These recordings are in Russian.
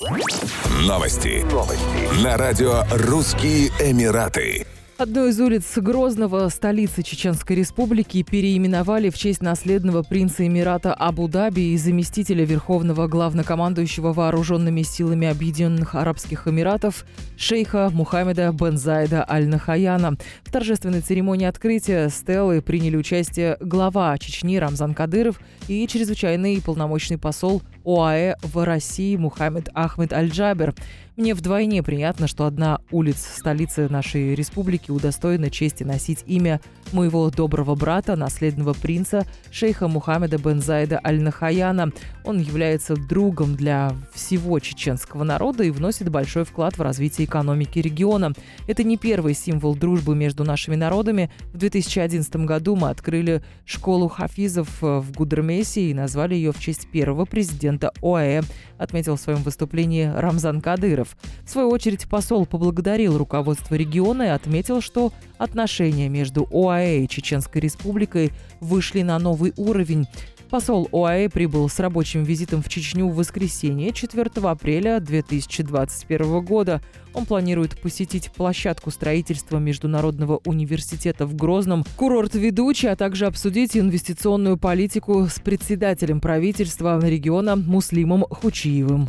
Новости. Новости. На радио «Русские Эмираты». Одну из улиц Грозного, столицы Чеченской Республики, переименовали в честь наследного принца Эмирата Абу-Даби и заместителя Верховного главнокомандующего Вооруженными силами Объединенных Арабских Эмиратов шейха Мухаммеда бен Зайда Аль-Нахаяна. В торжественной церемонии открытия стелы приняли участие глава Чечни Рамзан Кадыров и чрезвычайный полномочный посол ОАЭ в России Мухаммед Ахмед Аль-Джабер. Мне вдвойне приятно, что одна улица столицы нашей республики удостоена чести носить имя моего доброго брата, наследного принца, шейха Мухаммеда бен Зайда Аль-Нахаяна. Он является другом для всего чеченского народа и вносит большой вклад в развитие экономики региона. Это не первый символ дружбы между нашими народами. В 2011 году мы открыли школу хафизов в Гудермесе и назвали ее в честь первого президента ОАЭ, отметил в своем выступлении Рамзан Кадыров. В свою очередь посол поблагодарил руководство региона и отметил, что отношения между ОАЭ и Чеченской Республикой вышли на новый уровень. Посол ОАЭ прибыл с рабочим визитом в Чечню в воскресенье 4 апреля 2021 года. Он планирует посетить площадку строительства Международного университета в Грозном, курорт ведущий, а также обсудить инвестиционную политику с председателем правительства региона Муслимом Хучиевым.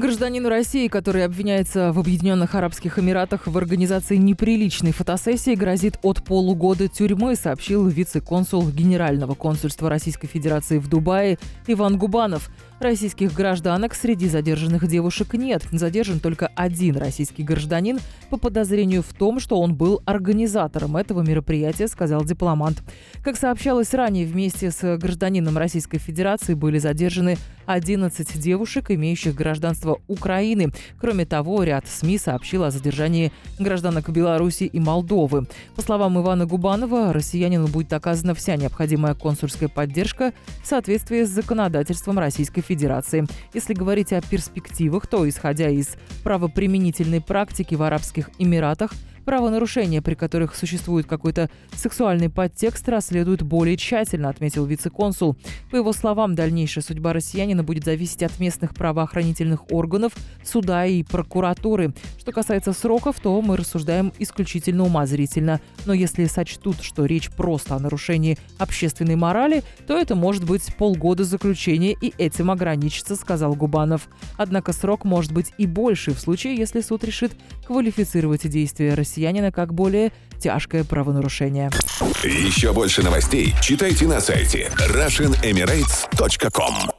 Гражданину России, который обвиняется в Объединенных Арабских Эмиратах в организации неприличной фотосессии, грозит от полугода тюрьмы, сообщил вице-консул Генерального консульства Российской Федерации в Дубае Иван Губанов. Российских гражданок среди задержанных девушек нет. Задержан только один российский гражданин по подозрению в том, что он был организатором этого мероприятия, сказал дипломат. Как сообщалось ранее, вместе с гражданином Российской Федерации были задержаны 11 девушек, имеющих гражданство Украины. Кроме того, ряд СМИ сообщил о задержании гражданок Беларуси и Молдовы. По словам Ивана Губанова, россиянину будет оказана вся необходимая консульская поддержка в соответствии с законодательством Российской Федерации. Если говорить о перспективах, то, исходя из правоприменительной практики в Арабских Эмиратах, Правонарушения, при которых существует какой-то сексуальный подтекст, расследуют более тщательно, отметил вице-консул. По его словам, дальнейшая судьба россиянина будет зависеть от местных правоохранительных органов, суда и прокуратуры. Что касается сроков, то мы рассуждаем исключительно умозрительно. Но если сочтут, что речь просто о нарушении общественной морали, то это может быть полгода заключения и этим ограничится, сказал Губанов. Однако срок может быть и больше в случае, если суд решит квалифицировать действия россиян россиянина как более тяжкое правонарушение. Еще больше новостей читайте на сайте RussianEmirates.com